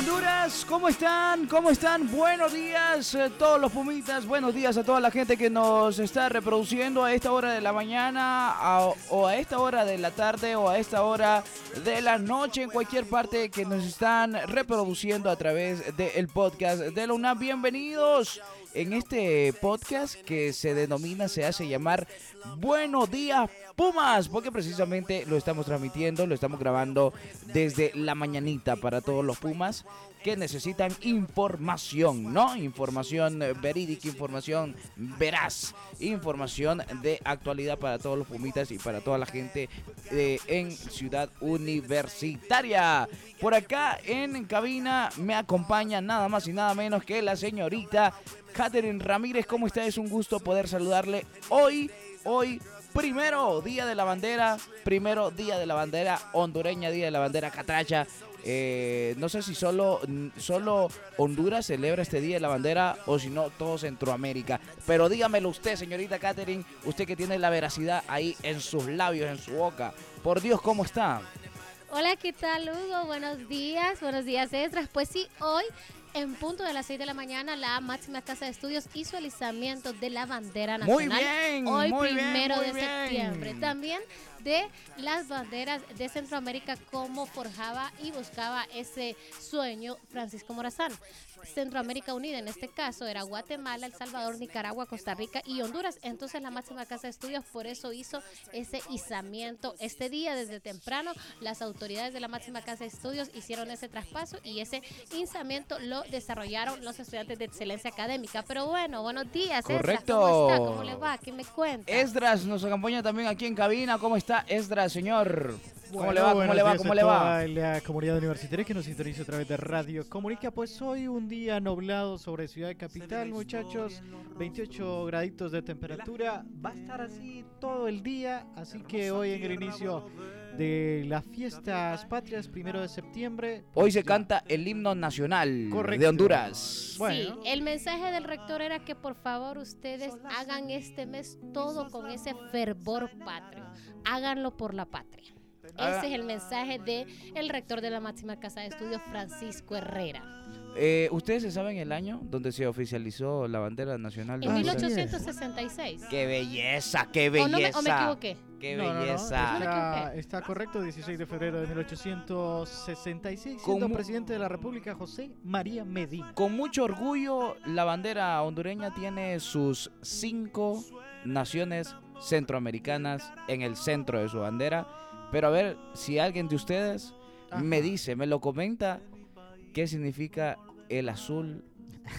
Honduras, ¿cómo están? ¿Cómo están? Buenos días a todos los pumitas, buenos días a toda la gente que nos está reproduciendo a esta hora de la mañana o a esta hora de la tarde o a esta hora de la noche en cualquier parte que nos están reproduciendo a través del podcast de la UNAM. Bienvenidos en este podcast que se denomina, se hace llamar Buenos días Pumas, porque precisamente lo estamos transmitiendo, lo estamos grabando desde la mañanita para todos los Pumas que necesitan información, ¿no? Información verídica, información veraz, información de actualidad para todos los Pumitas y para toda la gente eh, en Ciudad Universitaria. Por acá en cabina me acompaña nada más y nada menos que la señorita Catherine Ramírez. ¿Cómo está? Es un gusto poder saludarle hoy, hoy. Primero día de la bandera, primero día de la bandera hondureña, día de la bandera catracha. Eh, no sé si solo, solo Honduras celebra este día de la bandera o si no todo Centroamérica. Pero dígamelo usted, señorita Catherine, usted que tiene la veracidad ahí en sus labios, en su boca. Por Dios, ¿cómo está? Hola, ¿qué tal Hugo? Buenos días, buenos días. Pues sí, hoy en punto de las 6 de la mañana la máxima casa de estudios hizo el izamiento de la bandera Muy nacional. bien, Hoy muy bien, primero muy de bien. septiembre. También de las banderas de Centroamérica como forjaba y buscaba ese sueño Francisco Morazán. Centroamérica Unida en este caso era Guatemala, El Salvador, Nicaragua, Costa Rica y Honduras. Entonces la máxima casa de estudios por eso hizo ese izamiento este día desde temprano. Las autoridades de la máxima casa de estudios hicieron ese traspaso y ese izamiento lo desarrollaron los estudiantes de excelencia académica. Pero bueno, buenos días. Esdras. Correcto. ¿Cómo está? ¿Cómo le va? ¿Qué me cuenta? Esdras nos acompaña también aquí en cabina. ¿Cómo está Esdras, señor? ¿Cómo Bueno, le va? ¿Cómo le va? ¿Cómo le va? toda la comunidad universitaria que nos sintoniza a través de Radio Comunica. Pues hoy un día nublado sobre Ciudad Capital, muchachos. 28 graditos de temperatura. Va a estar así todo el día. Así que hoy en el inicio de las fiestas patrias, primero de septiembre. Hoy se canta el himno nacional Correcto. de Honduras. Bueno. Sí, el mensaje del rector era que por favor ustedes hagan este mes todo con ese fervor patrio. Háganlo por la patria. Ah. Ese es el mensaje de el rector de la máxima casa de estudios, Francisco Herrera. Eh, ¿Ustedes se saben el año donde se oficializó la bandera nacional de En Ah, Honduras? sí. 1866. ¡Qué belleza! ¡Qué ¿O, no me, belleza! o me equivoqué? ¡Qué No, no, no, belleza! No Está, correcto, 16 de febrero de 1866, ¿Cómo? siendo presidente de la República José María Medina. Con mucho orgullo, la bandera hondureña tiene sus cinco naciones centroamericanas en el centro de su bandera. Pero a ver, si alguien de ustedes Ajá. me dice, me lo comenta, ¿qué significa el azul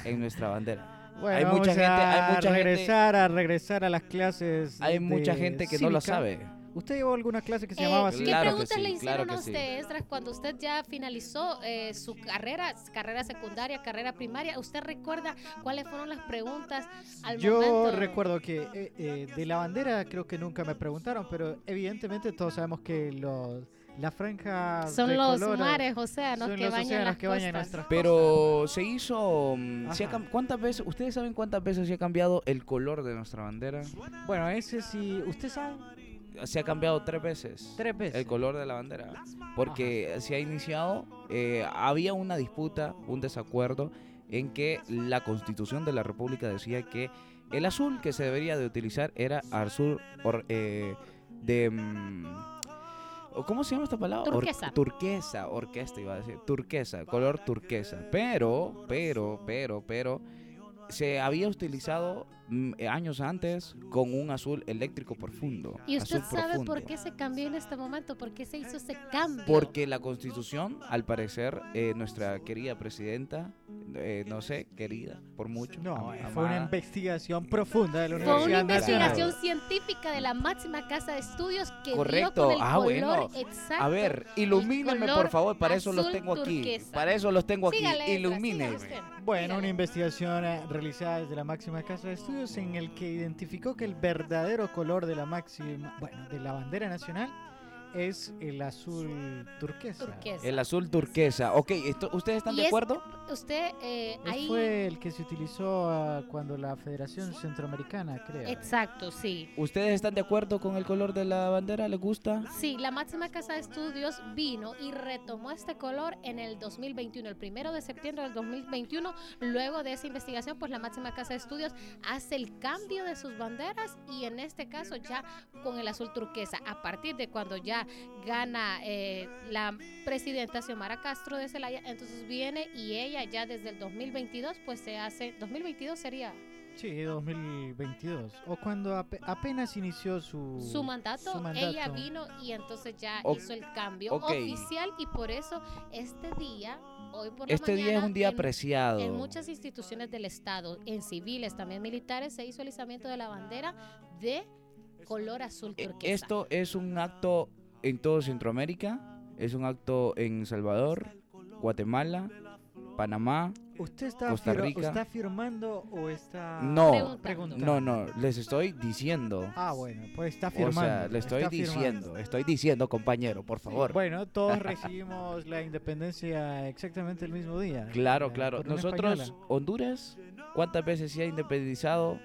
en nuestra bandera? Bueno, Hay mucha gente- hay mucha gente- regresar a regresar a las clases. Hay de mucha gente que no lo sabe. ¿Usted llevó alguna clase que se Eh, llamaba así? ¿Qué Claro que preguntas sí, le claro hicieron que a sí. usted, Esdras, cuando usted ya finalizó eh, su carrera, carrera secundaria, carrera primaria? ¿Usted recuerda cuáles fueron las preguntas al Yo momento? recuerdo que eh, eh, de la bandera creo que nunca me preguntaron, pero evidentemente todos sabemos que los las franjas Son de los color, mares océanos son que los bañan océanos las que bañan costas. nuestras Pero se hizo... mm, se ha ¿Cuántas veces, ustedes saben cuántas veces se ha cambiado el color de nuestra bandera? Bueno, ese sí, usted sabe, Se ha cambiado tres veces. tres veces. el color de la bandera. Porque se ha iniciado, eh, había una disputa, un desacuerdo en que la constitución de la república decía que el azul que se debería de utilizar era azul or- eh, de... mm, ¿Cómo se llama esta palabra? Or- Turquesa. turquesa, orquesta iba a decir. Turquesa, color turquesa. Pero, pero, pero, pero, se había utilizado años antes con un azul eléctrico profundo. ¿Y usted sabe por profundo. qué se cambió en este momento? ¿Por qué se hizo ese cambio? Porque la constitución, al parecer, eh, nuestra querida presidenta, eh, no sé, querida por mucho. No, am- eh, fue una amada, investigación profunda de la Fue una Universidad Nacional. investigación científica de la máxima casa de estudios que Correcto. dio con el Ah, color bueno. exacto. A ver, ilumínenme color por favor, para eso los tengo aquí. turquesa. Para eso los tengo aquí. Sígale, usted, Bueno, sígale. una investigación eh, realizada desde la máxima casa de estudios en el que identificó que el verdadero color de la máxima, bueno, de la bandera nacional es el azul turquesa. Turquesa. El azul turquesa. Ok, esto- ¿ustedes están de es- acuerdo? Usted eh, ahí... fue el que se utilizó ah, cuando la Federación Centroamericana, creo. Exacto, sí. ¿Ustedes están de acuerdo con el color de la bandera? ¿Les gusta? Sí, la máxima casa de estudios vino y retomó este color en el 2021, el primero de septiembre del 2021. Luego de esa investigación, pues la máxima casa de estudios hace el cambio de sus banderas y en este caso ya con el azul turquesa. A partir de cuando ya gana eh, la presidenta Xiomara Castro de Celaya, entonces viene y ella ya desde el 2022 pues se hace, 2022 sería Sí, 2022. O cuando ape- apenas inició su, su mandato, su ella mandato. vino y entonces ya O- hizo el cambio oficial y por eso este día, hoy por la Este día es mañana, un día en- apreciado. En muchas instituciones del Estado, en civiles, también militares, se hizo el izamiento de la bandera de color azul E- turquesa. Esto es un acto en todo Centroamérica, es un acto en Salvador, Guatemala, Panamá. ¿Usted está, Costa Rica. está firmando o está No, Preguntando. No, no, les estoy diciendo. Ah, bueno, pues está O firmando. sea, le estoy está firmando. diciendo, estoy diciendo, compañero, por favor. Bueno, todos recibimos la independencia exactamente el mismo día. Claro, la claro. Nosotros, española. Honduras, ¿cuántas veces se ha independizado?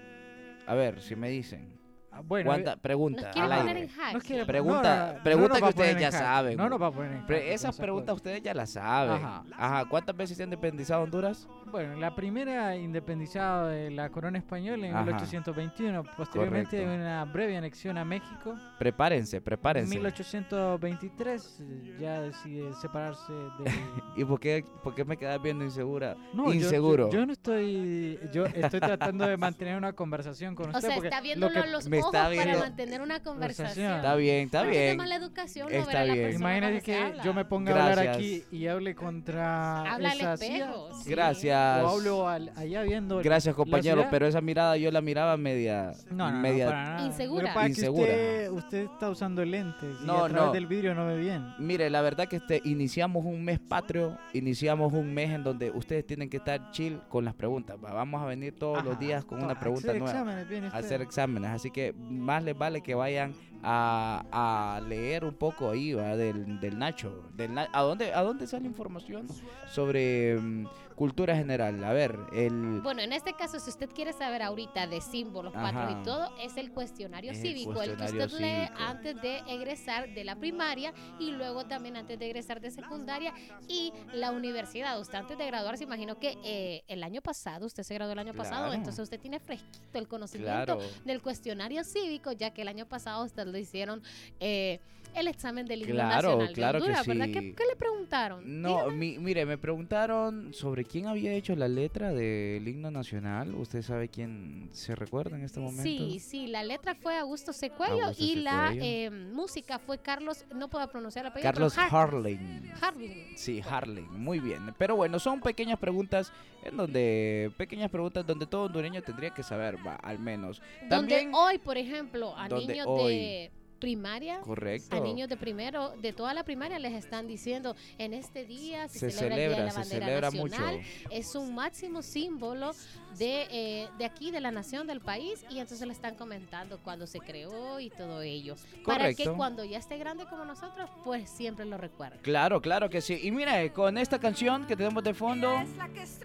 A ver, si me dicen. Ah, Bueno, ¿Cuánta? Nos Pregunta quiere al poner aire. en nos quiere- Pregunta- no, no, pregunta no nos que ustedes ya en saben, No nos va a poner en Pre- jaque, esas preguntas cosas. ustedes ya las saben. Ajá. Ajá. ¿Cuántas veces se ha independizado Honduras? Bueno, la primera independizada de la corona española en Ajá. 1821, posteriormente Correcto. una breve anexión a México. Prepárense, En prepárense. 1823 eh, ya decide separarse de... ¿Y por qué, por qué me quedas viendo insegura? No, yo- Inseguro. Yo, yo no estoy... Yo estoy tratando de mantener una conversación con O usted sea, porque está lo viéndolo que- a los me ojos está para mantener una conversación. Está bien, está bien. de mala educación no Está ver a la bien. persona Imagínate que habla. yo me ponga a hablar Gracias. aquí y hable contra Habla al espejo. sí. Gracias. O hablo al- allá viendo... Gracias, compañero, pero esa mirada yo la miraba media. No, no, no, media para nada. Insegura. Es que Insegura. Usted, usted está usando lentes y No, a través no. del vidrio no ve bien. Mire, la verdad que este, iniciamos un mes patrio, iniciamos un mes en donde ustedes tienen que estar chill con las preguntas. va. Vamos a venir todos los Ajá. días con No, una pregunta hacer nueva. exámenes, usted. hacer exámenes. Así que más les vale que vayan a, a leer un poco ahí ¿va? Del, del Nacho. Del ¿a, dónde, ¿A dónde sale información sobre mm, cultura general? A ver, el... Bueno, en este caso, si usted quiere saber ahorita de símbolos, patrios y todo, es el cuestionario Es cívico, el que usted lee cívico. antes de egresar de la primaria y luego también antes de egresar de secundaria y la universidad. Usted antes de graduarse, imagino que eh, el año pasado, usted se graduó el año pasado, entonces usted tiene fresquito el conocimiento Claro. del cuestionario cívico, ya que el año pasado usted le hicieron eh, el examen del himno Claro, nacional claro de que sí. ¿Qué, qué le preguntaron? No, mi- mire, me preguntaron sobre quién había hecho la letra del himno nacional. ¿Usted sabe quién se recuerda en este momento? Sí, sí, la letra fue Augusto Secuello Augusto y la eh, música fue Carlos, no puedo pronunciar el apellido, Carlos Harling. Harling. Sí, Harling, muy bien. Pero bueno, son pequeñas preguntas en donde, pequeñas preguntas donde todo hondureño tendría que saber, va, al menos. Donde También, hoy, por ejemplo, a Donde niños hoy. de primaria, correcto. a niños de primero, de toda la primaria les están diciendo, en este día se, se celebra, el Día de la se Bandera celebra Nacional, mucho. es un máximo símbolo de, eh, de aquí, de la nación, del país, y entonces le están comentando cuando se creó y todo ello. Para que cuando ya esté grande como nosotros, pues siempre lo recuerde. Claro, claro que sí. Y mira, con esta canción que tenemos de fondo,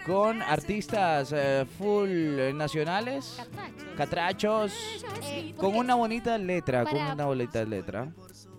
con artistas eh, full eh, nacionales, Catrachos. catrachos, Eh, con una bonita letra, con para- una bonita letra.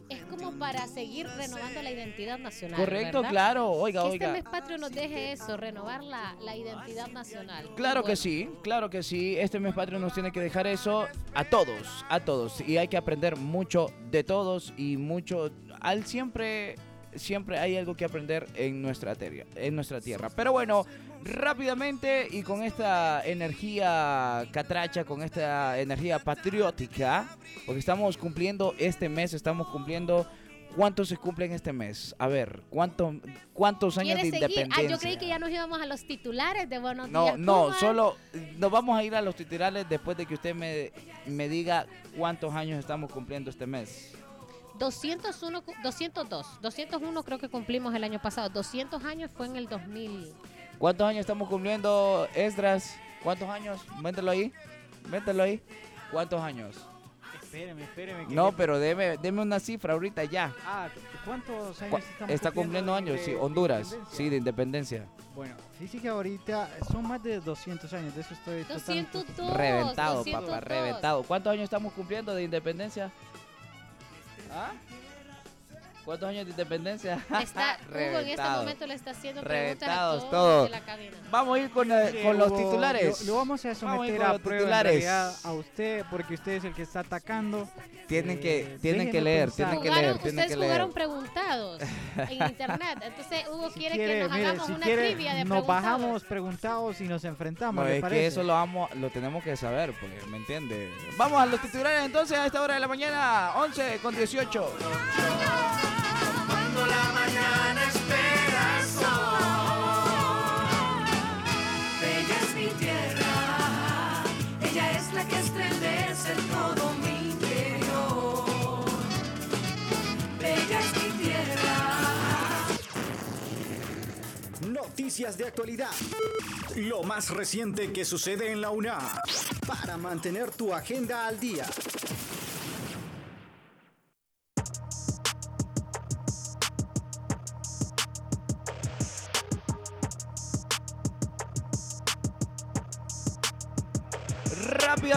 Es como para seguir renovando la identidad nacional. Correcto, ¿verdad? claro. Oiga, Que este oiga. mes patrio nos deje eso, renovar la, la identidad nacional. Claro que Bueno, sí, claro que sí. Este mes patrio nos tiene que dejar eso a todos, a todos. Y hay que aprender mucho de todos y mucho. Al siempre, siempre hay algo que aprender en nuestra tierra, en nuestra tierra. Pero bueno, Rápidamente y con esta energía catracha, con esta energía patriótica, porque estamos cumpliendo este mes, estamos cumpliendo ¿Cuántos se cumplen este mes? A ver, ¿cuánto, ¿cuántos años de independencia? Ah, yo creí que ya nos íbamos a los titulares de Buenos No, Días. no, Puma. solo nos vamos a ir a los titulares después de que usted me, me diga cuántos años estamos cumpliendo este mes. 201, cu- 202, 201 creo que cumplimos el año pasado. 200 años fue en el 2000. ¿Cuántos años estamos cumpliendo, Esdras? ¿Cuántos años? Mételo ahí. Mételo ahí. ¿Cuántos años? Espéreme, espéreme. que- No, pero deme, deme una cifra ahorita ya. Ah, ¿cuántos Cu- años estamos Está cumpliendo años, de sí. Honduras, sí, de independencia. Bueno, fíjese que ahorita son más de 200 años, de eso estoy totalmente- 202. Reventado, 202. papá, reventado. ¿Cuántos años estamos cumpliendo de independencia? ¿Ah? ¿Cuántos años de independencia? Está, Hugo en este momento le está haciendo preguntas a todos todos. de la cabina. Vamos a ir con, eh, con los Hugo, titulares. Lo, lo vamos a Vamos a ir someter con a los prueba en titulares. realidad a usted, porque usted es el que está atacando. Tienen que, Eh, tienen que leer, pensar. tienen que Jugaron- leer, tienen ustedes que leer. jugaron preguntados en internet. Entonces Hugo Si quiere, quiere, que nos mire, hagamos si una quiere, trivia de nos preguntados. bajamos preguntados y nos enfrentamos, No, ¿le es parece? que eso lo, vamos, lo tenemos que saber, pues, ¿me entiende? Vamos a los titulares entonces a esta hora de la mañana, 11 con 18. Noticias de actualidad. Lo más reciente que sucede en la UNA. Para mantener tu agenda al día.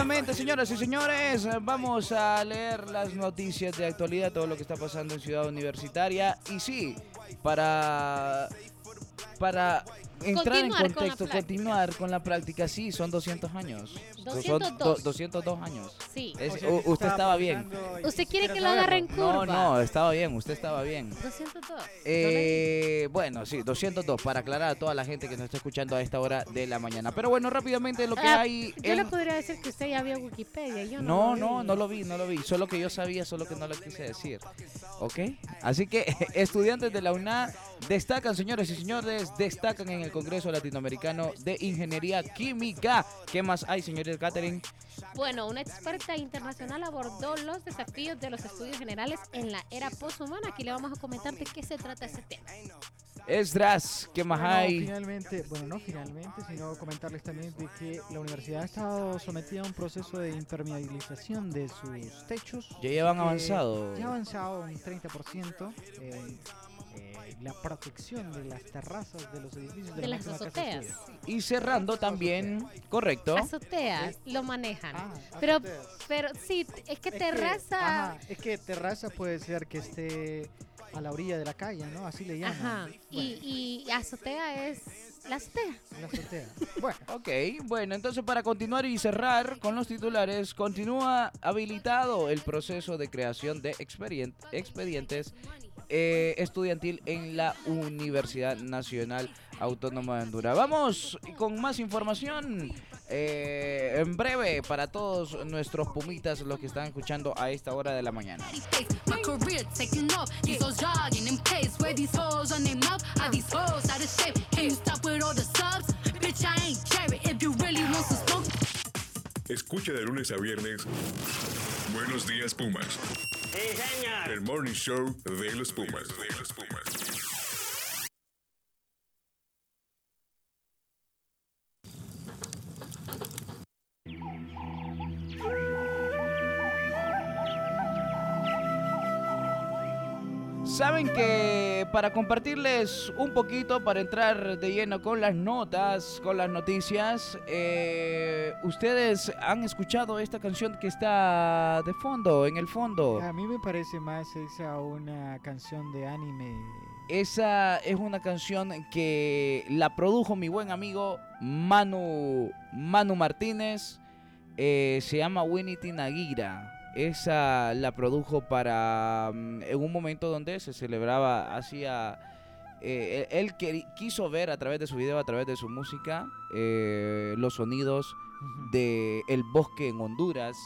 Señoras y señores, vamos a leer las noticias de actualidad, todo lo que está pasando en Ciudad Universitaria. Y sí, para, para entrar en con contexto, continuar con la práctica, sí, son 200 años. Son 202. do- 202 años. Sí. Es- O sea, u- que usted estaba bien. ¿Usted quiere que lo haga saberlo. en No, curva? no, estaba bien, usted estaba bien. 202. Eh, bueno, sí, 202 para aclarar a toda la gente que nos está escuchando a esta hora de la mañana. Pero bueno, rápidamente lo que Ah, hay Yo le podría decir que usted ya vio Wikipedia. Yo No, no, no, lo vi. no lo vi, no lo vi. Solo que yo sabía, solo que no lo quise decir. ¿Ok? Así que estudiantes de la UNA destacan, señores y señores, destacan en el Congreso Latinoamericano de Ingeniería Química. ¿Qué más hay, señores Catherine? Bueno, una experta internacional abordó los desafíos de los estudios generales en la era poshumana. Aquí le vamos a comentar de qué se trata ese tema. Esdras, ¿qué más Bueno, hay? finalmente, bueno, no finalmente, sino comentarles también de que la universidad ha estado sometida a un proceso de impermeabilización de sus techos. Ya llevan avanzado. Ya ha avanzado un 30% en eh, la protección de las terrazas de los edificios de, De la las azoteas. Y cerrando también, correcto. Azoteas lo manejan. Ah, pero, azoteas. pero sí, es que Es que, terraza. ajá, es que terraza puede ser que esté a la orilla de la calle, ¿no? Así le llaman. Ajá. Bueno, Y, y azotea es la azotea. la azotea. Bueno, Ok, bueno, entonces para continuar y cerrar con los titulares, continúa habilitado el proceso de creación de expedientes eh, estudiantil en la Universidad Nacional Autónoma de Honduras. Vamos con más información eh, en breve para todos nuestros pumitas, los que están escuchando a esta hora de la mañana. Escucha de lunes a viernes. Buenos días, Pumas. El morning show de los Pumas. De los Pumas. Saben que para compartirles un poquito, para entrar de lleno con las notas, con las noticias, eh, ustedes han escuchado esta canción que está de fondo, en el fondo. a mí me parece más esa una canción de anime. Esa es una canción que la produjo mi buen amigo Manu, Manu Martínez. eh, se llama Winnie Tinagira. Esa la produjo para mm, en un momento donde se celebraba hacía eh, él, él quiso ver a través de su video, a través de su música, eh, los sonidos de el bosque en Honduras,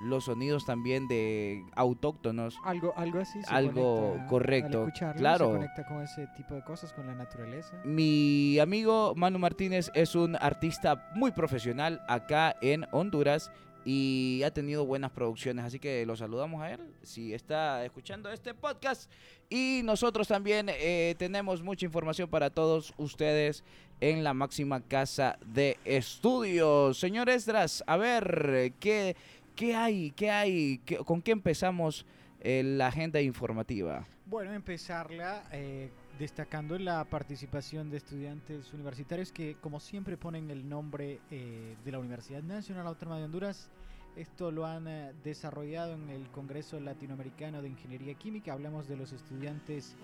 los sonidos también de autóctonos. Algo, algo así. se Algo conecta, correcto, Al claro. Se conecta con ese tipo de cosas, con la naturaleza. Mi amigo Manu Martínez es un artista muy profesional acá en Honduras y ha tenido buenas producciones, así que lo saludamos a él si está escuchando este podcast. Y nosotros también eh, tenemos mucha información para todos ustedes en la máxima casa de estudios. Señor Esdras, a ver, ¿qué, qué hay? ¿Qué hay? ¿Qué- ¿Con qué empezamos eh, la agenda informativa? Bueno, empezarla eh, destacando la participación de estudiantes universitarios que, como siempre, ponen el nombre eh, de la Universidad Nacional Autónoma de Honduras. Esto lo han eh, desarrollado en el Congreso Latinoamericano de Ingeniería Química. Hablamos de los estudiantes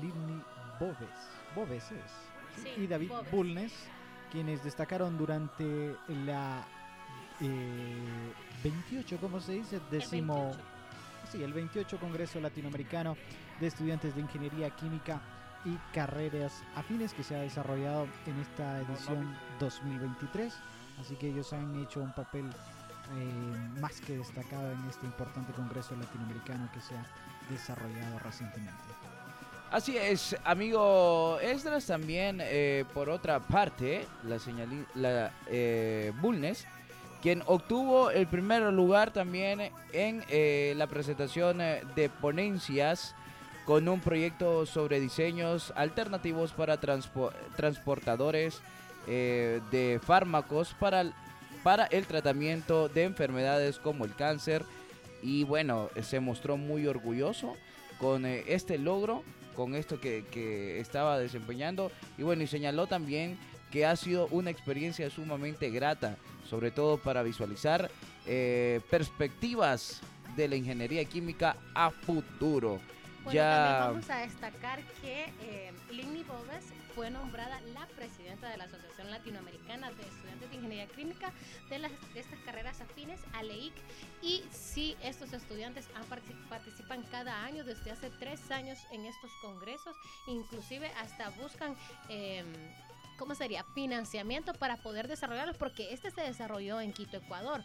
Livni Boves, Boves es, Sí, y David Boves. Bulnes, quienes destacaron durante la eh, 28, ¿cómo se dice? Décimo. 28. Sí, el 28 Congreso Latinoamericano de Estudiantes de Ingeniería Química y Carreras Afines que se ha desarrollado en esta edición 2023. Así que ellos han hecho un papel eh, más que destacado en este importante Congreso Latinoamericano que se ha desarrollado recientemente. Así es, amigo Esdras, también eh, por otra parte, la señali la eh, Bulnes, quien obtuvo el primer lugar también en la presentación de ponencias con un proyecto sobre diseños alternativos para transpo- transportadores de fármacos para, para el tratamiento de enfermedades como el cáncer y bueno, se mostró muy orgulloso con eh, este logro, con esto que, que estaba desempeñando y bueno, y señaló también que ha sido una experiencia sumamente grata, sobre todo para visualizar eh, perspectivas de la ingeniería química a futuro. Bueno, ya también vamos a destacar que eh, Boves fue nombrada la presidenta de la Asociación Latinoamericana de Estudiantes de Ingeniería Química de, las, de estas carreras afines a y sí, estos estudiantes participan cada año desde hace tres años en estos congresos, inclusive hasta buscan... eh, ¿Cómo sería? Financiamiento para poder desarrollarlos, porque este se desarrolló en Quito, Ecuador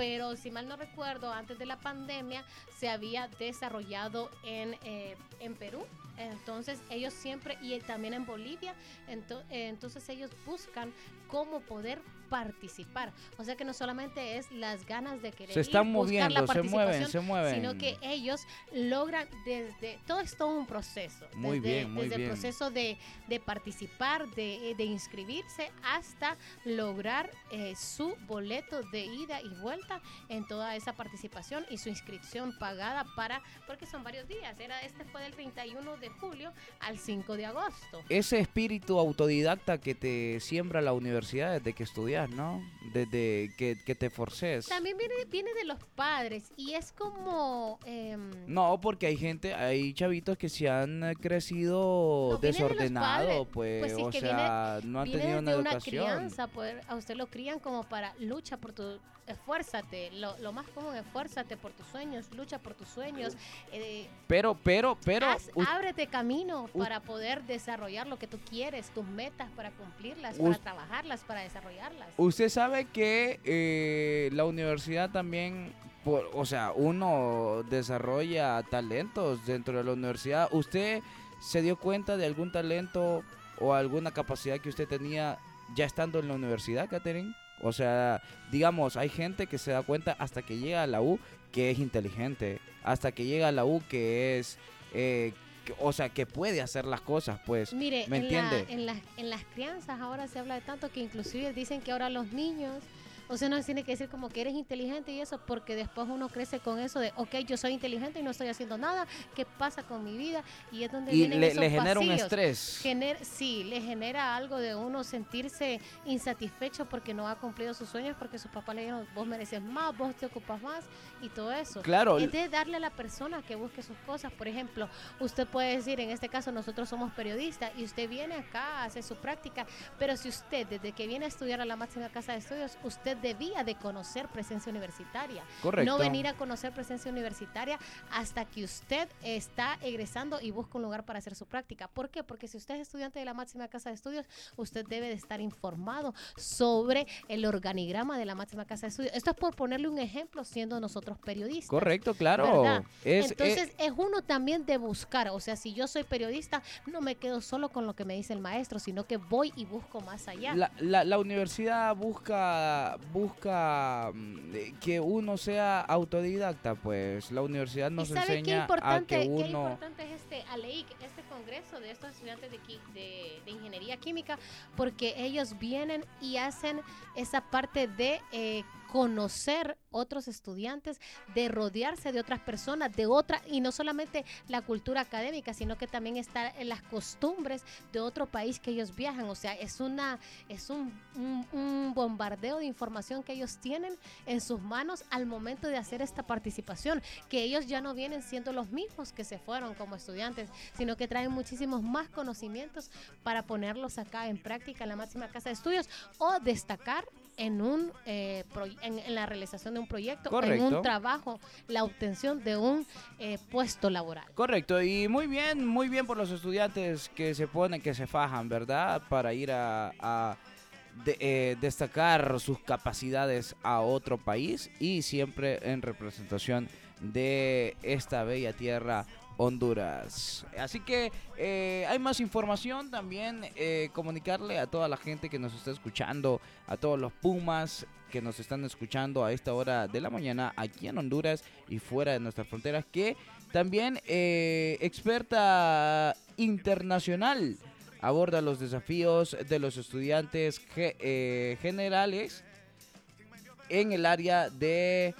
pero si mal no recuerdo, antes de la pandemia se había desarrollado en, eh, en Perú. Entonces ellos siempre, y también en Bolivia, ento- entonces ellos buscan cómo poder participar. O sea que no solamente es las ganas de querer Se están ir, buscar la moviendo, se mueven, participación, se mueven. Sino que ellos logran desde, todo es todo un proceso. Muy desde, bien, muy desde bien. el proceso de, de participar, de, de inscribirse, hasta lograr eh, su boleto de ida y vuelta en toda esa participación y su inscripción pagada para, porque son varios días, era este fue del 31 de julio al 5 de agosto. ese espíritu autodidacta que te siembra la universidad desde que estudias, ¿no? Desde que, que te forces. También viene, viene de los padres y es como... em, No, porque hay gente, hay chavitos que se han eh, crecido No, de desordenado, pues, Pues sí, o sea, viene- no han viene tenido una educación. crianza, poder- a usted lo crían como para lucha por tu esfuérzate, lo, lo más común, esfuérzate por tus sueños, lucha por tus sueños, eh, Pero, pero, pero, haz- u- ábrete camino u- para poder desarrollar lo que tú quieres, tus metas para cumplirlas, para trabajarlas, para desarrollarlas. Usted sabe que eh, la universidad también, por- o sea, uno desarrolla talentos dentro de la universidad. ¿Usted se dio cuenta de algún talento o alguna capacidad que usted tenía ya estando en la universidad, Catherine? O sea, digamos, hay gente que se da cuenta hasta que llega a la U que es inteligente, hasta que llega a la U que es, eh, o sea, que puede hacer las cosas, pues. Mire, ¿Me en, la- entiende? en, las, en las crianzas ahora se habla de tanto que inclusive dicen que ahora los niños, o sea, no tiene que decir como que eres inteligente y eso, porque después uno crece con eso de, ok, yo soy inteligente y no estoy haciendo nada, ¿qué pasa con mi vida? Y es donde Y vienen le, esos le genera un estrés. Gener- sí, le genera algo de uno sentirse insatisfecho porque no ha cumplido sus sueños, porque sus papás le dijeron, vos mereces más, vos te ocupas más y todo eso. Claro. Es de darle a la persona que busque sus cosas. Por ejemplo, usted puede decir, en este caso nosotros somos periodistas y usted viene acá, hace su práctica, pero si usted desde que viene a estudiar a la máxima casa de estudios, usted debía de conocer presencia universitaria. Correcto. No venir a conocer presencia universitaria hasta que usted está egresando y busca un lugar para hacer su práctica. ¿Por qué? Porque si usted es estudiante de la máxima casa de estudios, usted debe de estar informado sobre el organigrama de la máxima casa de estudios. Esto es por ponerle un ejemplo siendo nosotros periodistas. Correcto, claro. Entonces eh, es uno también de buscar, o sea, si yo soy periodista, no me quedo solo con lo que me dice el maestro, sino que voy y busco más allá. La, la- la universidad busca busca mm, eh, que uno sea autodidacta, pues la universidad nos ¿Y sabe qué enseña a importante, que qué uno importante es este ALEIC, este congreso de estos estudiantes de, de- de ingeniería química? Porque ellos vienen y hacen esa parte de eh, conocer otros estudiantes, de rodearse de otras personas, de otra, y no solamente la cultura académica, sino que también está en las costumbres de otro país que ellos viajan. O sea, es una, es un, un- un bombardeo de información que ellos tienen en sus manos al momento de hacer esta participación, que ellos ya no vienen siendo los mismos que se fueron como estudiantes, sino que traen muchísimos más conocimientos para ponerlos acá en práctica en la máxima casa de estudios o destacar en un eh, proy- en, en la realización de un proyecto, en un trabajo, la obtención de un eh, puesto laboral. Correcto, y muy bien, muy bien por los estudiantes que se ponen, que se fajan, ¿verdad? Para ir a, a de- eh, destacar sus capacidades a otro país y siempre en representación de esta bella tierra Honduras. Así que eh, hay más información también, eh, comunicarle a toda la gente que nos está escuchando, a todos los Pumas que nos están escuchando a esta hora de la mañana aquí en Honduras y fuera de nuestras fronteras, que también eh, experta internacional aborda los desafíos de los estudiantes eh, generales en el área de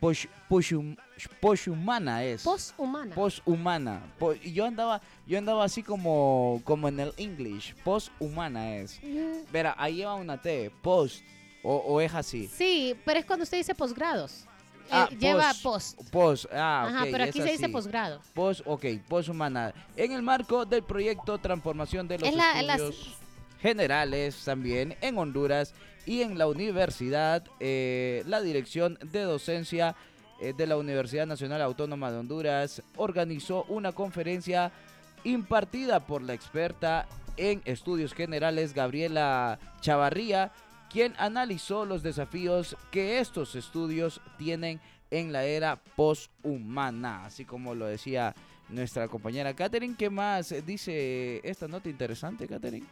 poshum- poshumana es Poshumana. poshumana Po- y yo andaba yo andaba así como como en el English poshumana es Mm, Verá, ahí lleva una T post o, o es así Sí, pero es cuando usted dice posgrados. Eh, Ah, lleva post. post. ah Ajá, pero aquí se dice posgrado. Post, ok, poshumana. En el marco del proyecto Transformación de los Es la- las- Estudios Generales también en Honduras y en la universidad, eh, la Dirección de Docencia eh, de la Universidad Nacional Autónoma de Honduras organizó una conferencia impartida por la experta en estudios generales Gabriela Chavarría, quien analizó los desafíos que estos estudios tienen en la era poshumana, así como lo decía nuestra compañera Katherine. ¿Qué más dice esta nota interesante, Katherine?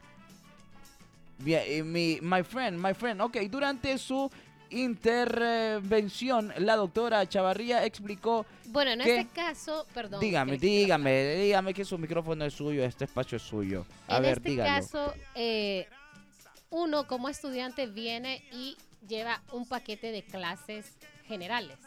Bien, eh, mi, my friend, my friend, ok, durante su intervención, la doctora Chavarría explicó Bueno, en que- este caso, perdón. Dígame, dígame, dígame que su micrófono es suyo, este espacio es suyo. A en ver, este dígalo. caso, eh, uno como estudiante viene y lleva un paquete de clases generales.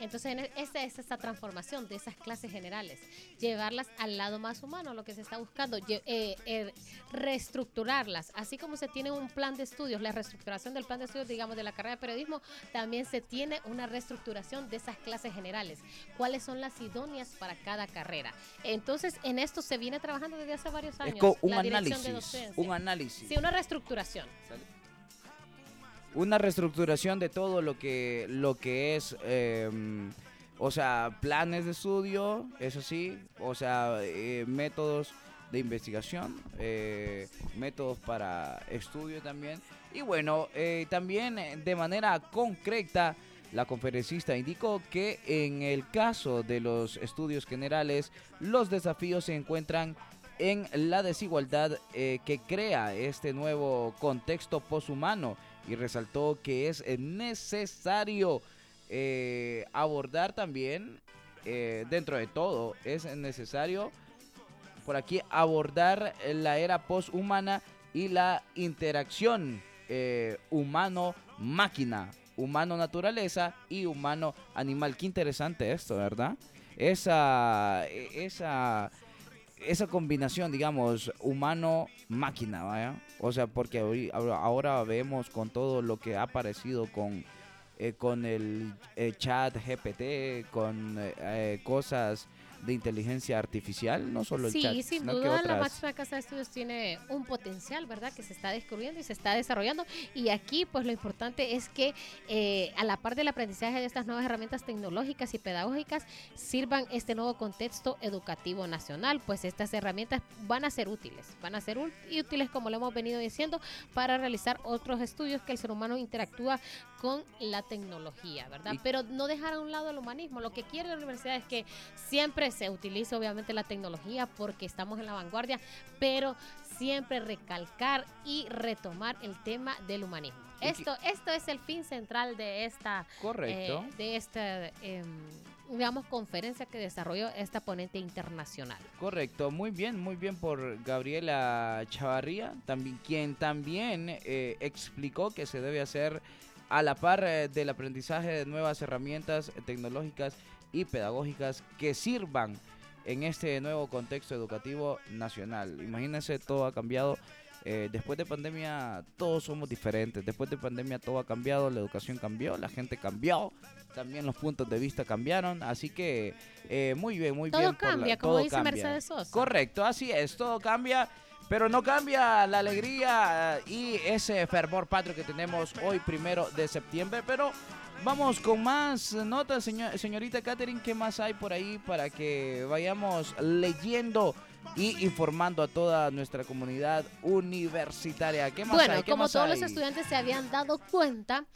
Entonces, en e- esa es esta transformación de esas clases generales, llevarlas al lado más humano, lo que se está buscando, eh, eh, reestructurarlas, así como se tiene un plan de estudios, la reestructuración del plan de estudios, digamos, de la carrera de periodismo, también se tiene una reestructuración de esas clases generales, cuáles son las idóneas para cada carrera. Entonces, en esto se viene trabajando desde hace varios años. Es un la dirección de docencia. un análisis. Sí, una reestructuración. Una reestructuración de todo lo que lo que es eh, o sea planes de estudio eso sí o sea eh, métodos de investigación eh, métodos para estudio también. Y bueno eh, también eh, de manera concreta la conferencista indicó que en el caso de los estudios generales los desafíos se encuentran en la desigualdad eh, que crea este nuevo contexto poshumano y resaltó que es eh, necesario eh, abordar también, eh, dentro de todo, es necesario por aquí abordar la era poshumana y la interacción humano-máquina, humano-naturaleza y humano-animal. Qué interesante esto, ¿verdad? Esa, esa, esa combinación, digamos, humano-máquina, ¿vaya? O sea, porque ahora ahora vemos con todo lo que ha aparecido con, eh, con el eh, chat GPT, con eh, eh, cosas de inteligencia artificial, no solo el Sí, chat, sin sino que duda la otras. máxima casa de estudios tiene un potencial, ¿verdad? Que se está descubriendo y se está desarrollando. Y aquí, pues lo importante es que eh, a la par del aprendizaje de estas nuevas herramientas tecnológicas y pedagógicas sirvan este nuevo contexto educativo nacional, pues estas herramientas van a ser útiles, van a ser útiles, como lo hemos venido diciendo, para realizar otros estudios que el ser humano interactúa con la tecnología, ¿verdad? Y- Pero no dejar a un lado el humanismo. Lo que quiere la universidad es que siempre se utilice obviamente la tecnología porque estamos en la vanguardia, pero siempre recalcar y retomar el tema del humanismo. Esto, esto es el fin central de esta, Correcto. eh, de esta, em, digamos, conferencia que desarrolló esta ponente internacional. Correcto, muy bien, muy bien por Gabriela Chavarría, también, quien también eh, explicó que se debe hacer a la par eh, del aprendizaje de nuevas herramientas tecnológicas y pedagógicas que sirvan en este nuevo contexto educativo nacional. Imagínense, todo ha cambiado. eh, después de pandemia todos somos diferentes. Después de pandemia todo ha cambiado, la educación cambió, la gente cambió, también los puntos de vista cambiaron. Así que eh, muy bien, muy Todo bien. por la- cambia, como todo dice cambia. Mercedes Sosa. Correcto, así es, todo cambia, pero no cambia la alegría eh, y ese fervor patrio que tenemos hoy, primero de septiembre. Pero vamos con más notas, señor- señorita Catherine, ¿qué más hay por ahí para que vayamos leyendo y informando a toda nuestra comunidad universitaria? ¿Qué más Bueno, hay? ¿Qué como más todos hay? los estudiantes se habían dado cuenta,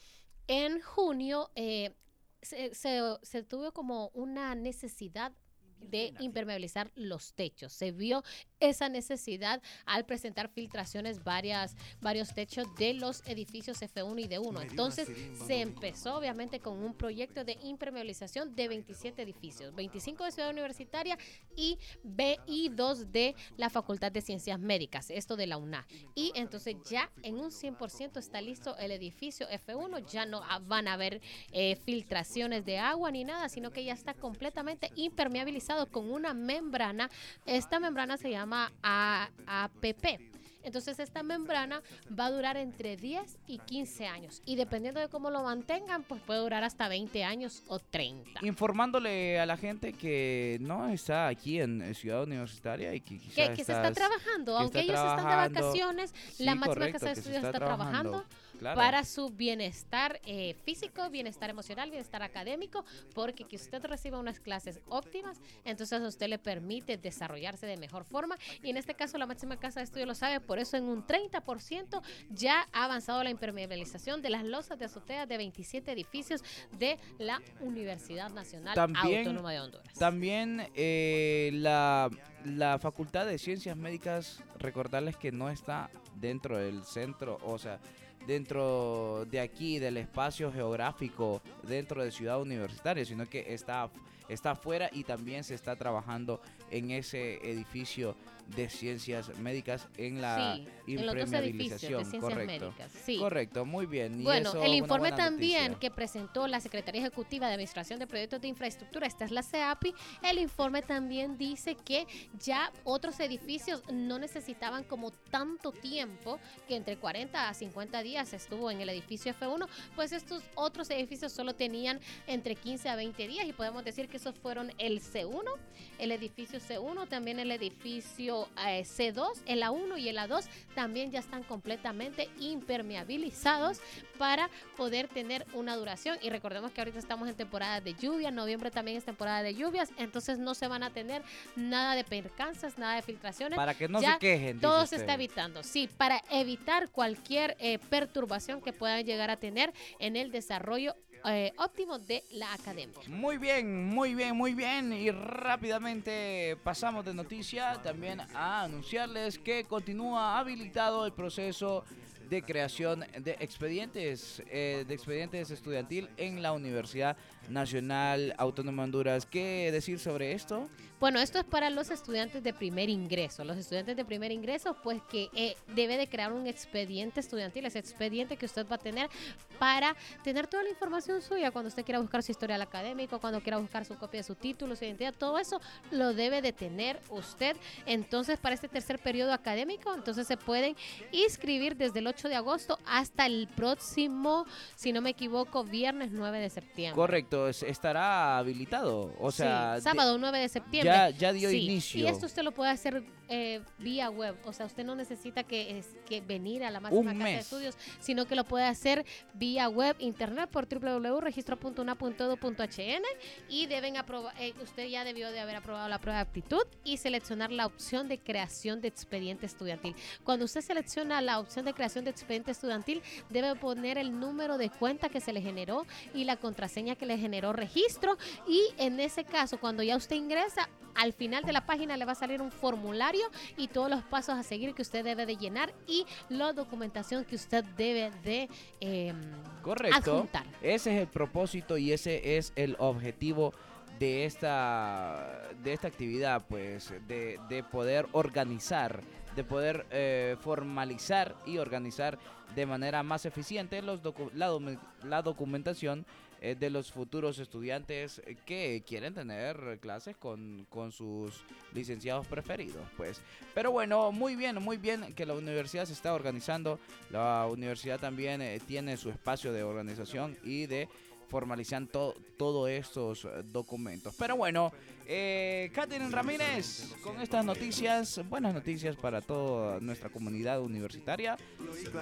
en junio eh, se, se- se tuvo como una necesidad de impermeabilizar los techos. Se vio esa necesidad al presentar filtraciones varias, varios techos de los edificios F1 y D1. Entonces se empezó obviamente con un proyecto de impermeabilización de 27 edificios, 25 de Ciudad Universitaria y B y 2 de la Facultad de Ciencias Médicas, esto de la UNA. Y entonces ya en un 100% está listo el edificio F1, ya no van a haber eh, filtraciones de agua ni nada, sino que ya está completamente impermeabilizado con una membrana. Esta membrana se llama APP. Entonces esta membrana va a durar entre 10 y 15 años y dependiendo de cómo lo mantengan, pues puede durar hasta 20 años o 30. Informándole a la gente que no está aquí en Ciudad Universitaria y que que, que se está trabajando, que aunque está ellos están de vacaciones, Sí, la máxima correcto, casa de estudios está, trabajando Claro. para su bienestar eh, físico, bienestar emocional, bienestar académico, porque que usted reciba unas clases óptimas, entonces a usted le permite desarrollarse de mejor forma y en este caso la máxima casa de estudios lo sabe, por eso en un 30% ya ha avanzado la impermeabilización de las losas de azotea de 27 edificios de la Universidad Nacional También- Autónoma de Honduras. También eh, la, la Facultad de Ciencias Médicas, recordarles que no está dentro del centro, o sea, dentro de aquí, del espacio geográfico, dentro de Ciudad Universitaria, sino que está, está afuera y también se está trabajando en ese edificio de ciencias médicas en la Sí, en de impermeabilización. ciencias correcto. médicas. Sí. Correcto, muy bien. y Bueno, eso el informe también noticia. que presentó la Secretaría Ejecutiva de Administración de Proyectos de Infraestructura, esta es la CEAPI, el informe también dice que ya otros edificios no necesitaban como tanto tiempo, que entre 40 a 50 días estuvo en el edificio F1, pues estos otros edificios solo tenían entre 15 a 20 días y podemos decir que esos fueron el C1, el edificio C1, también el edificio eh, C2, el A1 y el A2 también ya están completamente impermeabilizados para poder tener una duración. Y recordemos que ahorita estamos en temporada de lluvia, noviembre también es temporada de lluvias, entonces no se van a tener nada de percances, nada de filtraciones. Para que no Ya se quejen. Todo se está evitando, sí, para evitar cualquier eh, perturbación que puedan llegar a tener en el desarrollo eh, óptimo de la academia. Muy bien, muy bien, muy bien. Y rápidamente pasamos de noticia también a anunciarles que continúa habilitado el proceso de creación de expedientes, eh, de expedientes estudiantil en la Universidad Nacional Autónoma de Honduras. ¿Qué decir sobre esto? Bueno, esto es para los estudiantes de primer ingreso. Los estudiantes de primer ingreso, pues que eh, debe de crear un expediente estudiantil, ese expediente que usted va a tener para tener toda la información suya cuando usted quiera buscar su historial académico, cuando quiera buscar su copia de su título, su identidad, todo eso lo debe de tener usted. Entonces, para este tercer periodo académico, entonces se pueden inscribir desde el 8 8 de agosto hasta el próximo, si no me equivoco, viernes 9 de septiembre. Correcto, es- estará habilitado. O sea, Sí, sábado 9 de septiembre. ya- ya dio Sí, inicio. Y esto usted lo puede hacer eh, vía web. O sea, usted no necesita que, es- que venir a la máxima casa de estudios, sino que lo puede hacer vía web, internet, por www.registro.una.edu.hn y deben aprobar, eh, usted ya debió de haber aprobado la prueba de aptitud y seleccionar la opción de creación de expediente estudiantil. Cuando usted selecciona la opción de creación de expediente estudiantil, debe poner el número de cuenta que se le generó y la contraseña que le generó registro y en ese caso, cuando ya usted ingresa, al final de la página le va a salir un formulario y todos los pasos a seguir que usted debe de llenar y la documentación que usted debe de eh, Correcto. adjuntar. Ese es el propósito y ese es el objetivo de esta, de esta actividad, pues, de, de poder organizar, de poder eh, formalizar y organizar de manera más eficiente los docu- la, la documentación eh, de los futuros estudiantes que quieren tener clases con, con sus licenciados preferidos, pues. Pero bueno, muy bien, muy bien que la universidad se está organizando. La universidad también eh, tiene su espacio de organización y de formalizar to- todos estos eh, documentos. Pero bueno, eh, Catherine Ramírez, con estas noticias, buenas noticias para toda nuestra comunidad universitaria.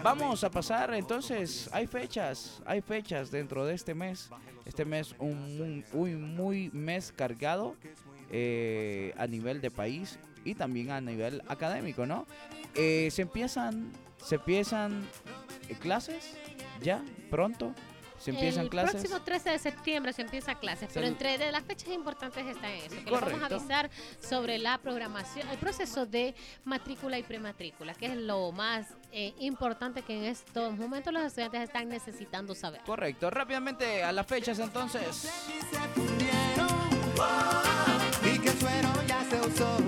Vamos a pasar entonces, hay fechas, hay fechas dentro de este mes. Este mes un muy, muy, mes cargado eh, a nivel de país y también a nivel académico, ¿no? Eh, se empiezan, se empiezan clases ya pronto. Se empiezan el clases. próximo 13 de septiembre se empieza clases, pero entre de las fechas importantes está eso, que les vamos a avisar sobre la programación, el proceso de matrícula y prematrícula, que es lo más eh, importante que en estos momentos los estudiantes están necesitando saber. Correcto, rápidamente a las fechas entonces. Y que el suero ya se usó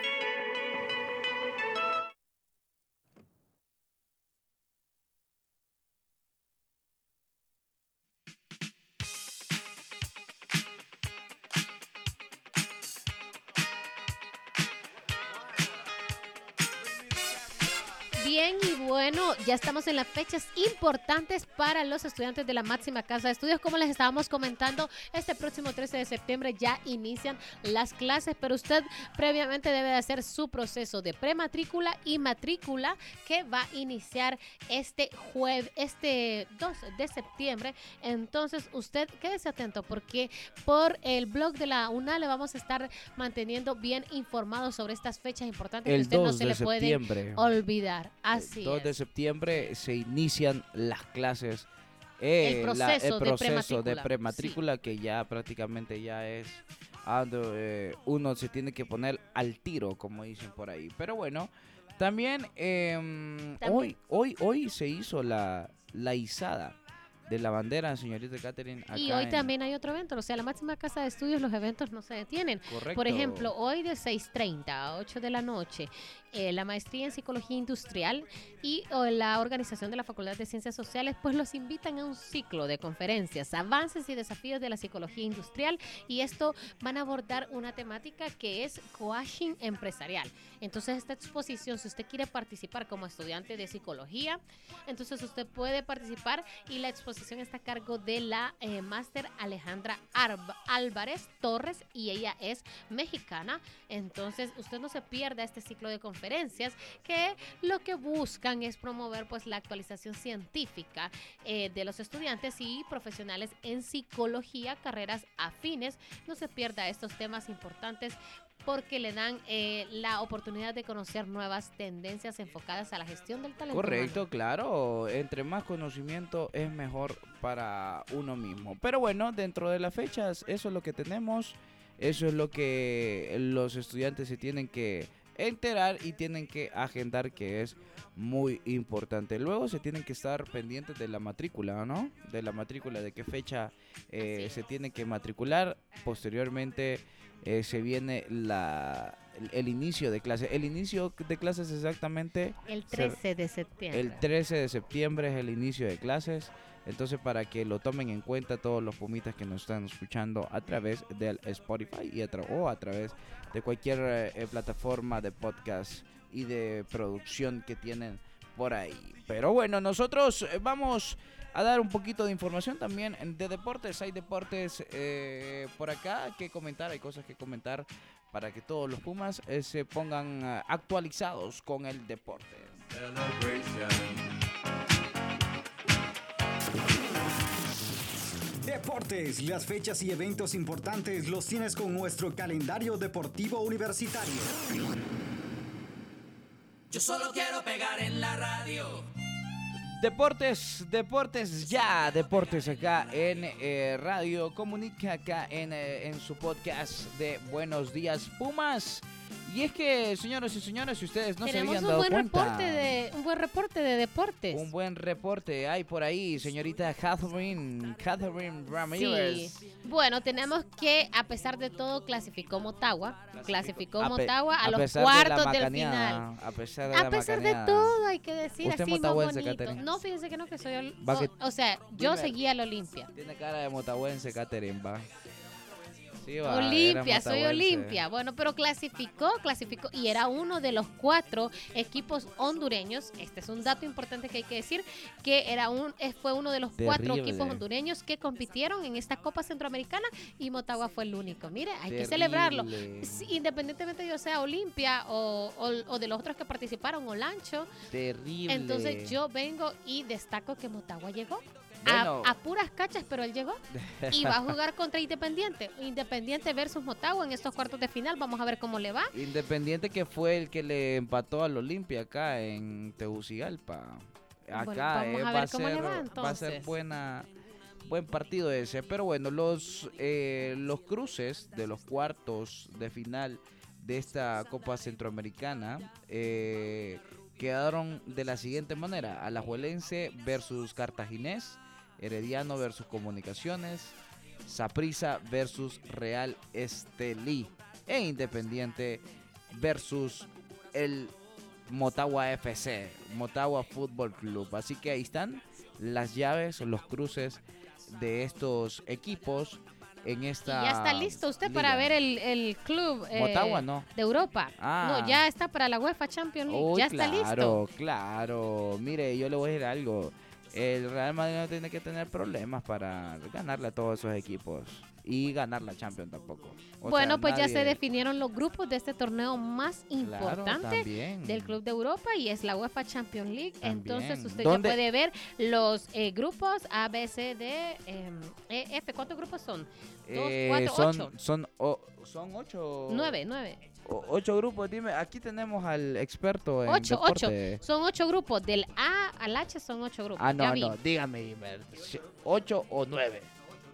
Bien y bueno, ya estamos en las fechas importantes para los estudiantes de la máxima casa de estudios. Como les estábamos comentando, este próximo 13 de septiembre ya inician las clases, pero usted previamente debe de hacer su proceso de prematrícula y matrícula que va a iniciar este jueves, este 2 de septiembre. Entonces usted quédese atento porque por el blog de la UNA le vamos a estar manteniendo bien informado sobre estas fechas importantes El que usted no 2 se le puede olvidar. Así 2 es. de septiembre se inician las clases. eh, El la- proceso de proceso de prematrícula, prematrícula que ya prácticamente ya es ando, eh, uno se tiene que poner al tiro como dicen por ahí pero bueno también, em, También. hoy hoy hoy se hizo la la izada de la bandera señorita Catherine Y acá hoy en- también hay otro evento, o sea, la máxima casa de estudios, los eventos no se detienen. Correcto. Por ejemplo, hoy de 6.30 a 8 de la noche, eh, la maestría en psicología industrial y o, la organización de la Facultad de Ciencias Sociales, pues los invitan a un ciclo de conferencias, avances y desafíos de la psicología industrial. Y esto van a abordar una temática que es coaching empresarial. Entonces, esta exposición, si usted quiere participar como estudiante de psicología, entonces usted puede participar y la exposición está a cargo de la eh, máster Alejandra Álvarez Torres y ella es mexicana. Entonces usted no se pierda este ciclo de conferencias que lo que buscan es promover pues la actualización científica eh, de los estudiantes y profesionales en psicología, carreras afines. No se pierda estos temas importantes porque le dan eh, la oportunidad de conocer nuevas tendencias enfocadas a la gestión del talento. humano. Correcto, claro. Entre más conocimiento es mejor para uno mismo. Pero bueno, dentro de las fechas, eso es lo que tenemos. Eso es lo que los estudiantes se tienen que enterar y tienen que agendar que es muy importante. Luego se tienen que estar pendientes de la matrícula, ¿no? De la matrícula, de qué fecha eh, se tiene que matricular. Posteriormente eh, se viene la, el, el inicio de clases. El inicio de clases exactamente... El se- 13 de septiembre. el 13 de septiembre es el inicio de clases. Entonces, para que lo tomen en cuenta todos los pumitas que nos están escuchando a través del Spotify y a o a través de cualquier eh, plataforma de podcast y de producción que tienen por ahí. Pero bueno, nosotros eh, vamos a dar un poquito de información también de deportes. Hay deportes eh, por acá que comentar, hay cosas que comentar para que todos los Pumas eh, se pongan eh, actualizados con el deporte. Deportes, las fechas y eventos importantes los tienes con nuestro calendario deportivo universitario. Yo solo quiero pegar en la radio. Deportes, deportes ya, deportes acá en eh, Radio Comunica, acá en, eh, en su podcast de Buenos Días Pumas. Y es que, señoras y señores, si ustedes no se Tenemos habían un dado buen cuenta, reporte de un buen reporte de deportes. un buen reporte hay por ahí, señorita Catherine, Catherine Ramírez. Sí. Bueno, tenemos que, a pesar de todo, clasificó Motagua. Clasificó A Motagua a, los pesar de cuartos del final. A pesar de, A pesar de todo, hay que decir Usted así muy motahuense, bonito. Catherine. No, fíjense que no, que soy... que- o, sea, yo seguía al Olimpia. Tiene cara de motahuense, Catherine, va. Sí, va, Olimpia, soy. Olimpia. Bueno, pero clasificó, clasificó y era uno de los cuatro equipos hondureños. Este es un dato importante que hay que decir, que era un eh, fue uno de los cuatro equipos hondureños que compitieron en esta Copa Centroamericana y Motagua fue el único. Mire, hay que celebrarlo. Independientemente yo sea Olimpia o, o- o de los otros que participaron, o Lancho. Terrible. Entonces yo vengo y destaco que Motagua llegó. Bueno. A, a puras cachas, pero él llegó y va a jugar contra Independiente. Independiente versus Motagua en estos cuartos de final. Vamos a ver cómo le va. Independiente que fue el que le empató al Olimpia acá en Tegucigalpa. Acá Bueno, vamos eh, a va ver a cómo ser, le va, va a ser entonces. buena buen partido ese. Pero bueno, los eh, los cruces de los cuartos de final de esta Copa Centroamericana eh, quedaron de la siguiente manera: Alajuelense versus Cartaginés, Herediano versus Comunicaciones, Saprissa versus Real Estelí e Independiente versus el Motagua FC, Motagua Fútbol Club. Así que ahí están las llaves, los cruces de estos equipos en Y esta. ya está listo usted para ver el, el club eh, Motagua, no. de Europa. Ah. No, ya está para la UEFA Champions League. Ya está claro, listo. claro. Mire, yo le voy a decir algo. El Real Madrid no tiene que tener problemas para ganarle a todos esos equipos. Y ganar la Champions tampoco. O bueno, sea, pues ya se definieron los grupos de este torneo más importante del Club de Europa y es la UEFA Champions League. Entonces usted ¿Dónde? ya puede ver los eh, grupos A, B, C, D, em, E, F. ¿Cuántos grupos son? Dos, Eh, cuatro, son, ocho. Son, o- son ocho. Nueve, nueve. O- ocho grupos. Dime, aquí tenemos al experto en Ocho, ocho. deporte. Son ocho grupos. Del A al H son ocho grupos. Ah, no, no, dígame, Imer, ¿ocho o nueve?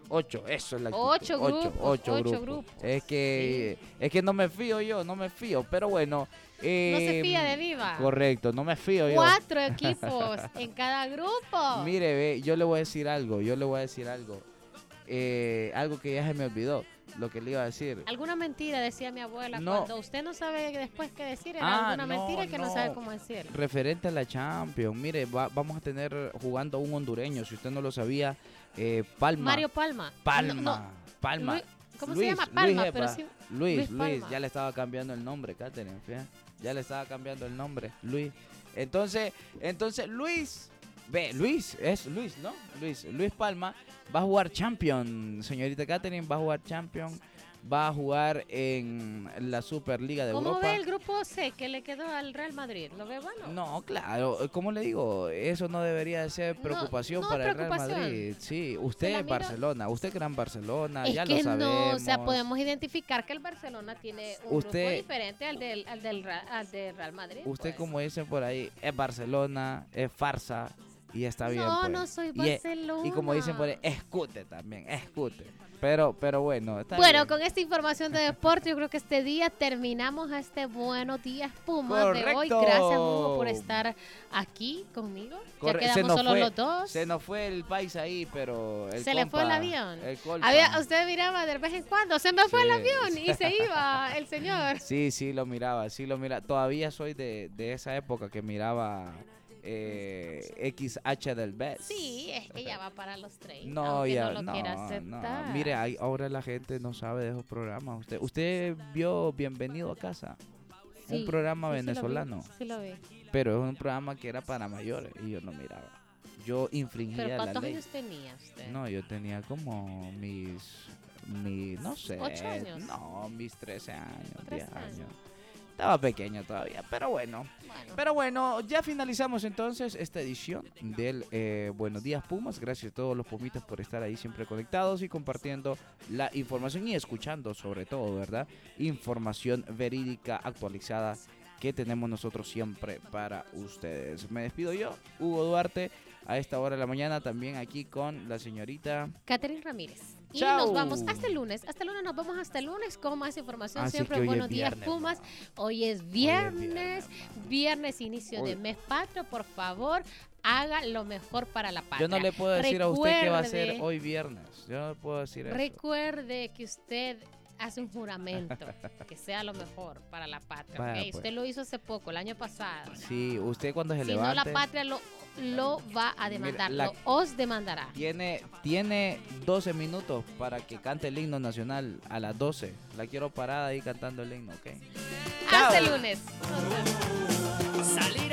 Ocho, eso es la actitud. Ocho grupos, ocho, ocho grupos. grupos. Es que, es que no me fío yo, no me fío, pero bueno. No se eh, fía de viva. Correcto, no me fío yo. Cuatro equipos en cada grupo. Mire, ve, yo le voy a decir algo, yo le voy a decir algo. Eh, algo que ya se me olvidó, lo que le iba a decir. Alguna mentira, decía mi abuela. No. Cuando usted no sabe después qué decir, era Ah, alguna no, mentira que no. no. sabe cómo decir. Referente a la Champions, mire, va- vamos a tener jugando un hondureño, si usted no lo sabía, eh, Palma. Mario Palma. Palma. Palma. Luis- ¿Cómo Luis, se llama? Luis Palma, Epa. pero sí. Luis, Luis Luis, ya le estaba cambiando el nombre, Catherine, fíjate. Ya le estaba cambiando el nombre, Luis. Entonces, entonces Luis, ve, Luis, es Luis, ¿no? Luis, Luis Palma va a jugar Champion, señorita Catherine, va a jugar Champion, va a jugar en la Superliga de ¿Cómo Europa. ve el grupo C que le quedó al Real Madrid? ¿Lo ve bueno? No, claro, como le digo, eso no debería de ser preocupación no, para el Real. Madrid. Sí, usted es Barcelona, usted gran Barcelona, es ya que lo sabemos. no, o sea, podemos identificar que el Barcelona tiene un Usted- grupo diferente al del, al del, al del Real Madrid. Usted, pues. como dicen por ahí, es Barcelona, es farsa, Y está bien. No, pues. no soy Y e- Y, como dicen por ahí, escute también, escute. Pero, pero bueno, está Bueno, bien. con esta información de deporte, yo creo que este día terminamos este Buenos Días Pumas de hoy. Gracias, Hugo, por estar aquí conmigo. Corre- ya quedamos solo fue- los dos. Se nos fue el país ahí, pero el Se le fue el avión. el. Había, usted miraba de vez en cuando, se me fue el Sí, avión y se iba el señor. Sí, sí lo miraba, sí lo miraba. Todavía soy de, de esa época que miraba eh, XH del BES. Sí, es que ya va para los 30. No, ya, no lo no, quiera no. aceptar. Mire, hay- ahora la gente no sabe de esos programas. Usted, usted vio Bienvenido a Casa, Sí, un programa sí, sí lo vi, venezolano, Sí lo vi. pero es un programa que era para mayores y yo no miraba. Yo infringía Pero la ¿cuántos ley. años tenía usted? No, yo tenía como mis, mis no sé, ¿Ocho años? no, mis 13 años, 10 ¿Tres años. años? Estaba pequeño todavía, pero bueno. Bueno. Pero bueno, ya finalizamos entonces esta edición del eh, Buenos Días Pumas. Gracias a todos los pumitas por estar ahí siempre conectados y compartiendo la información y escuchando sobre todo, ¿verdad? Información verídica actualizada que tenemos nosotros siempre para ustedes. Me despido yo, Hugo Duarte, a esta hora de la mañana también aquí con la señorita... Catherine Ramírez. Y nos vamos hasta el lunes. Hasta el lunes nos vamos hasta el lunes con más información. Así Siempre que Buenos días, viernes, Pumas. Hoy es viernes, viernes. Viernes, inicio de mes patrio. Por favor, haga lo mejor para la patria. Yo no le puedo decir a usted qué va a hacer Recuerde- hoy viernes. Yo no le puedo decir eso. Recuerde que usted hace un juramento que sea lo mejor para la patria. Vaya, ¿ok? pues. Usted lo hizo hace poco, el año pasado. Sí, usted cuando se Si no, levante... la patria lo, lo va a demandar, la- lo os demandará. Tiene, tiene 12 minutos para que cante el himno nacional a las 12. La quiero parada ahí cantando el himno, ¿ok? Hasta el lunes. Salir